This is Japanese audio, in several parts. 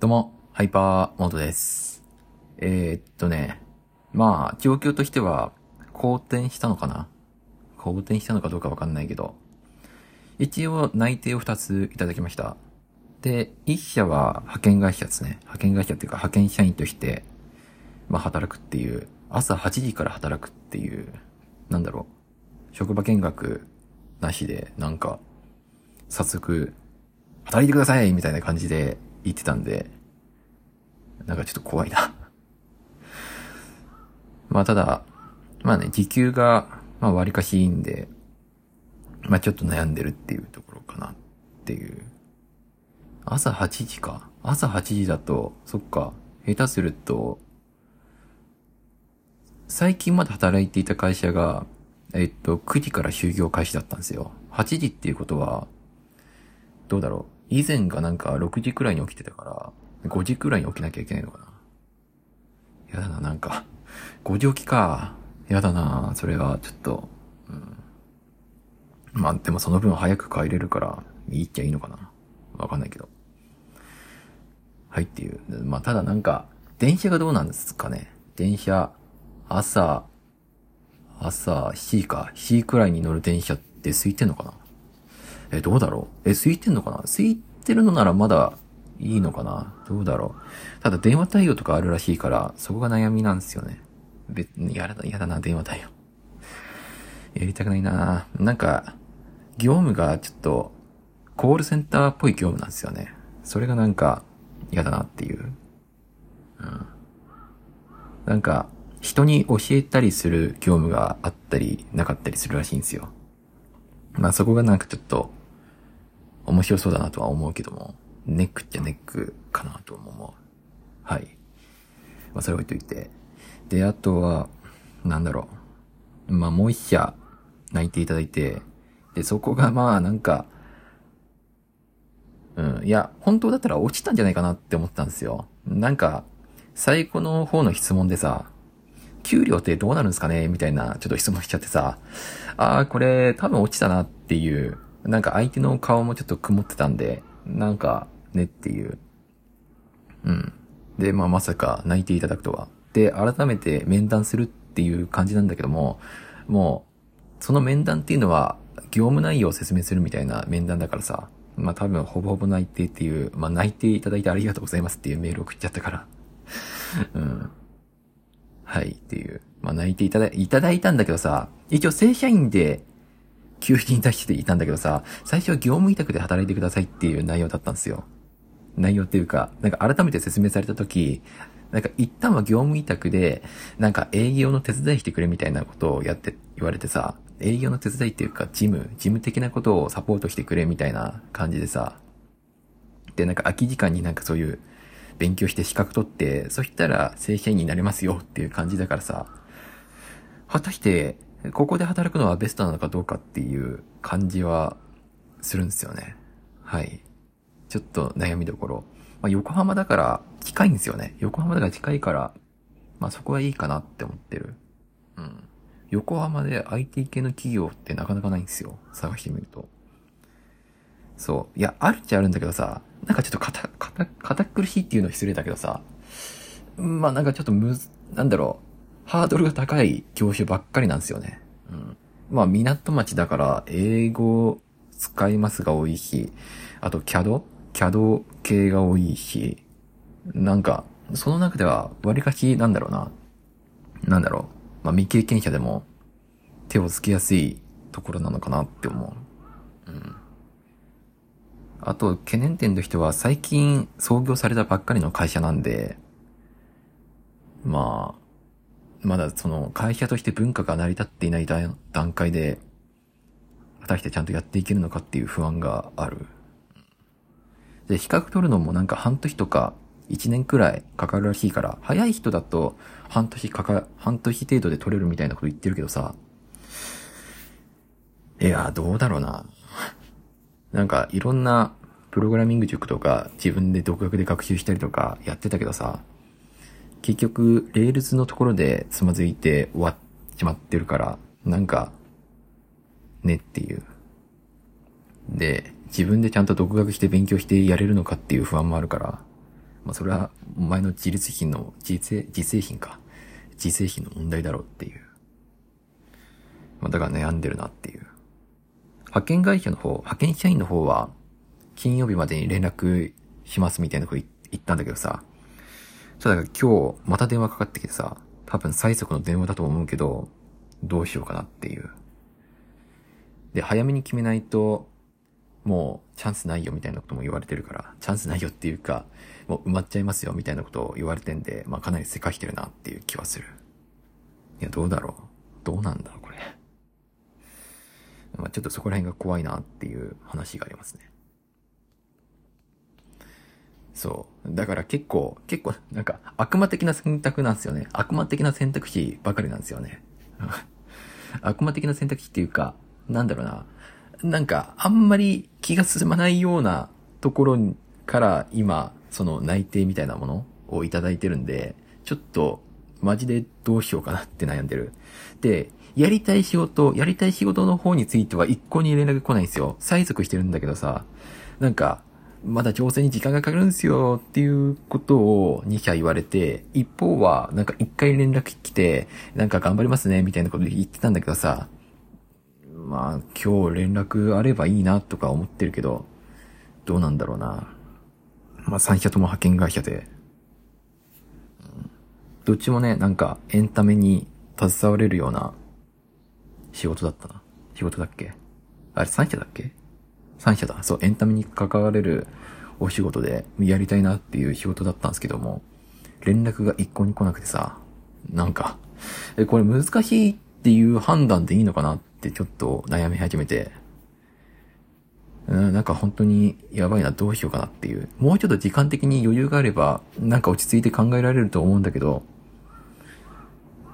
どうも、ハイパーモードです。えー、っとね、まあ、状況としては、好転したのかな？好転したのかどうかわかんないけど、一応内定を2ついただきました。で、一社は派遣会社ですね。派遣会社っていうか派遣社員として、まあ働くっていう、朝8時から働くっていう、なんだろう、職場見学なしで、なんか、早速、働いてくださいみたいな感じで言ってたんで、なんかちょっと怖いな。まあただ、まあね、時給が、まあ割かしいいんで、まあちょっと悩んでるっていうところかなっていう。朝8時か。朝8時だと、そっか、下手すると、最近まで働いていた会社が、えっと、9時から就業開始だったんですよ。8時っていうことは、どうだろう。以前がなんか6時くらいに起きてたから、5時くらいに起きなきゃいけないのかな。やだな、なんか。5時起きか。やだな、それはちょっと、うん。まあ、でもその分早く帰れるから、いいっちゃいいのかな。わかんないけど。はいっていう。まあ、ただなんか、電車がどうなんですかね。電車、朝、朝7時か。7時くらいに乗る電車って空いてんのかなえ、どうだろうえ、空いてんのかな空いてるのならまだいいのかな？どうだろう？ただ電話対応とかあるらしいから、そこが悩みなんですよね。別に、やだ、やだな、電話対応。やりたくないななんか、業務がちょっと、コールセンターっぽい業務なんですよね。それがなんか、嫌だなっていう。うん。なんか、人に教えたりする業務があったり、なかったりするらしいんですよ。まあそこがなんかちょっと、面白そうだなとは思うけども、ネックっちゃネックかなとも思う。はい。まあそれ置いといて。で、あとは、なんだろう。まあもう一社、泣いていただいて、で、そこがまあなんか、うん、いや、本当だったら落ちたんじゃないかなって思ったんですよ。なんか、最後の方の質問でさ、給料ってどうなるんですかねみたいな、ちょっと質問しちゃってさ、ああ、これ多分落ちたなっていう、なんか相手の顔もちょっと曇ってたんで、なんかねっていう。うん。で、まあまさか泣いていただくとは。で、改めて面談するっていう感じなんだけども、もう、その面談っていうのは、業務内容を説明するみたいな面談だからさ、まあ多分ほぼほぼ内定っていう、まあ内定いただいてありがとうございますっていうメール送っちゃったから。うん。はい、っていう。まあ内定いただ、いただいたんだけどさ、一応正社員で、給付金出していたんだけどさ、最初は業務委託で働いてくださいっていう内容だったんですよ。内容っていうか、なんか改めて説明されたとき、なんか一旦は業務委託で、なんか営業の手伝いしてくれみたいなことをやって、言われてさ、営業の手伝いっていうか、事務、事務的なことをサポートしてくれみたいな感じでさ、で、なんか空き時間になんかそういう、勉強して資格取って、そしたら正社員になれますよっていう感じだからさ、果たして、ここで働くのはベストなのかどうかっていう感じはするんですよね。はい。ちょっと悩みどころ。まあ、横浜だから近いんですよね。横浜だから近いから、まあそこはいいかなって思ってる。うん。横浜で IT 系の企業ってなかなかないんですよ。探してみると。そう。いや、あるっちゃあるんだけどさ、なんかちょっと堅、堅、堅苦しいっていうの失礼だけどさ、まあなんかちょっとむず、なんだろう、ハードルが高い業種ばっかりなんですよね。うん。まあ港町だから英語使いますが多いし、あと CAD? CAD 系が多いし、なんか、その中では割かしなんだろうな、なんだろう、まあ未経験者でも手をつけやすいところなのかなって思う。うん。あと、懸念点としては、最近創業されたばっかりの会社なんで、まあ、まだその会社として文化が成り立っていない段階で、果たしてちゃんとやっていけるのかっていう不安がある。で、比較取るのもなんか半年とか1年くらいかかるらしいから、早い人だと半年かか、半年程度で取れるみたいなこと言ってるけどさ、いや、どうだろうな。なんかいろんなプログラミング塾とか自分で独学で学習したりとかやってたけどさ、結局、 Rails のところでつまずいて終わっちまってるから、なんか、ねっていう。で、自分でちゃんと独学して勉強してやれるのかっていう不安もあるから、まあそれはお前の自立品の、自製、自製品か。自製品の問題だろうっていう。まあだから悩んでるなっていう。派遣会社の方、派遣社員の方は、金曜日までに連絡しますみたいなこと言ったんだけどさ。そうだから今日、また電話かかってきてさ、多分最速の電話だと思うけど、どうしようかなっていう。で、早めに決めないと、もうチャンスないよみたいなことも言われてるから、チャンスないよっていうか、もう埋まっちゃいますよみたいなことを言われてんで、まあかなりせかしてるなっていう気はする。いや、どうだろう？どうなんだろう、これ。まあちょっとそこら辺が怖いなっていう話がありますね。そう。だから結構、結構、なんか、悪魔的な選択なんですよね。悪魔的な選択肢ばかりなんですよね。悪魔的な選択肢っていうか、なんだろうな。なんか、あんまり気が進まないようなところから今、その内定みたいなものをいただいてるんで、ちょっと、マジでどうしようかなって悩んでる。で、やりたい仕事、やりたい仕事の方については一向に連絡来ないんですよ。催促してるんだけどさ、なんか、まだ調整に時間がかかるんですよっていうことを2社言われて、一方はなんか一回連絡来て、なんか頑張りますねみたいなこと言ってたんだけどさ、まあ今日連絡あればいいなとか思ってるけど、どうなんだろうな。まあ3社とも派遣会社で、どっちもね、なんかエンタメに携われるような仕事だったな。仕事だっけ？あれ3社だっけ？?3 社だ。そう、エンタメに関われるお仕事でやりたいなっていう仕事だったんですけども、連絡が一向に来なくてさ、なんか、え、これ難しいっていう判断でいいのかなってちょっと悩み始めて、なんか本当にやばいな、どうしようかなっていう。もうちょっと時間的に余裕があれば、なんか落ち着いて考えられると思うんだけど、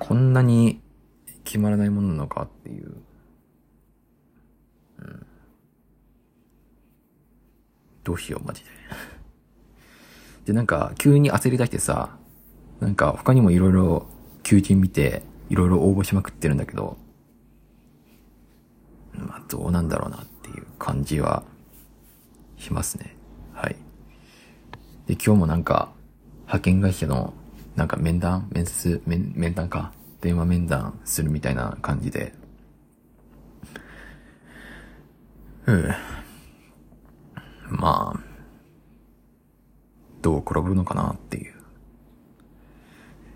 こんなに決まらないものなのかっていう。うん。どうしよう、マジで。で、なんか、急に焦り出してさ、なんか他にも色々求人見て、いろいろ応募しまくってるんだけど、まあ、どうなんだろうなっていう感じはしますね。はい。で、今日もなんか、派遣会社の、なんか面談面接面、面談か電話面談するみたいな感じで。うん。まあ、どう転ぶのかなっていう。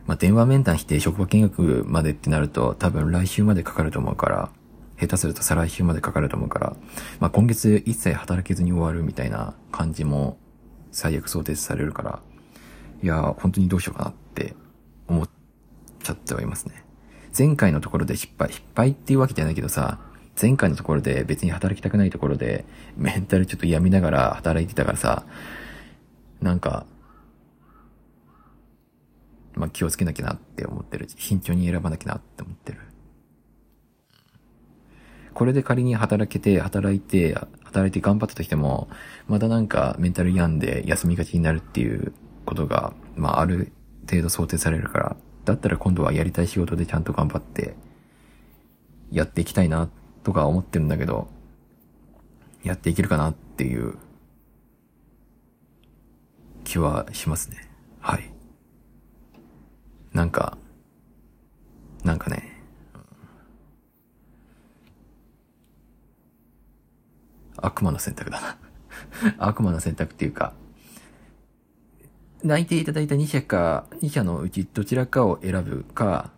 まあ、電話面談して職場見学までってなると多分来週までかかると思うから、下手すると再来週までかかると思うから、まあ、今月一切働けずに終わるみたいな感じも最悪想定されるから、いや、本当にどうしようかなって思っちゃってはいますね。前回のところで失敗、失敗っていうわけじゃないけどさ、前回のところで別に働きたくないところで、メンタルちょっと病みながら働いてたからさ、なんか、まあ、気をつけなきゃなって思ってる。慎重に選ばなきゃなって思ってる。これで仮に働けて、働いて、働いて頑張ったとしても、まだなんかメンタル病んで休みがちになるっていうことが、まあ、ある程度想定されるから、だったら今度はやりたい仕事でちゃんと頑張って、やっていきたいな、とか思ってるんだけど、やっていけるかなっていう気はしますね。はい。なんか、なんかね、悪魔の選択だな 悪魔の選択っていうか、泣いていただいた2社か、2社のうちどちらかを選ぶか、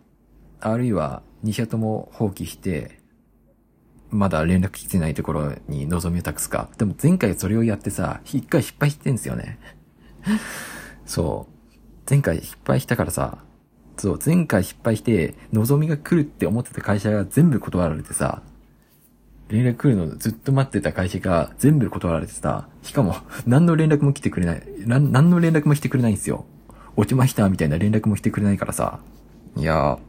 あるいは2社とも放棄して、まだ連絡来てないところに望みを託すか。でも前回それをやってさ、一回失敗してんすよね。そう。前回失敗したからさ、そう、前回失敗して、望みが来るって思ってた会社が全部断られてさ、連絡来るのずっと待ってた会社が全部断られてさ、しかも、何の連絡も来てくれない、何の連絡もしてくれないんですよ。落ちましたみたいな連絡もしてくれないからさ、いやー、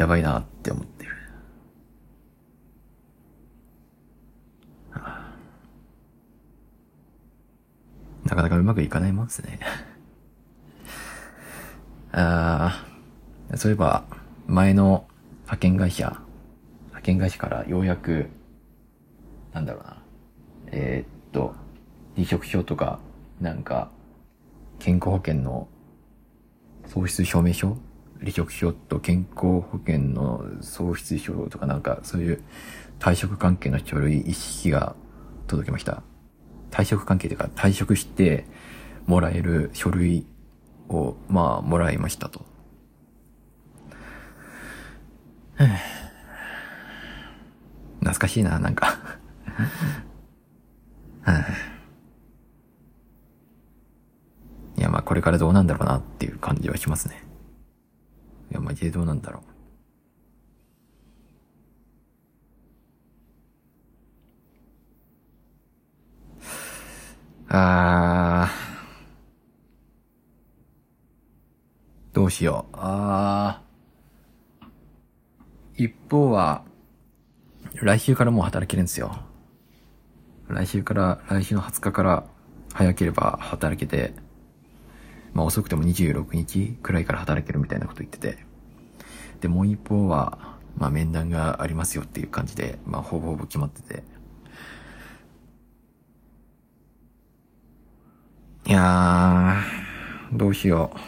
やばいなって思ってる。なかなかうまくいかないもんですね。ああ、そういえば、前の派遣会社、派遣会社からようやく、なんだろうな、えー、っと、離職書とか、なんか、健康保険の喪失証明書離職書と健康保険の喪失書とかなんか、そういう退職関係の書類一式が届きました。退職関係というか、退職してもらえる書類を、まあ、もらいましたと。懐かしいな、なんかいや、まあこれからどうなんだろうなっていう感じはしますね。いや、マジでどうなんだろう。あー。どうしよう。あー。一方は、来週からもう働けるんですよ。来週から、来週の20日から早ければ働けて、まあ遅くても26日くらいから働けるみたいなこと言ってて。で、もう一方は、まあ面談がありますよっていう感じで、まあほぼほぼ決まってて。いやー、どうしよう。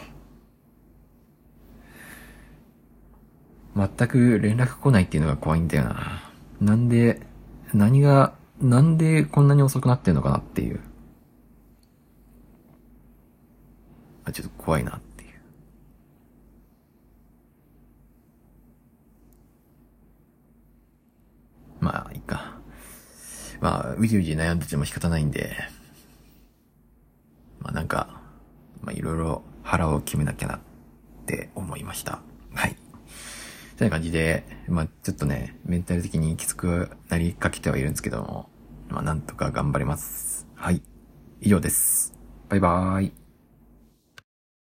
全く連絡来ないっていうのが怖いんだよな。なんで、何が、なんでこんなに遅くなってんのかなっていう。あ、ちょっと怖いなっていう。まあ、いいか。まあ、うじうじ悩んでても仕方ないんで、まあなんか、まあいろいろ腹を決めなきゃなって思いました。はい。という感じで、まあちょっとね、メンタル的にきつくなりかけてはいるんですけども、まあなんとか頑張ります。はい。以上です。バイバーイ。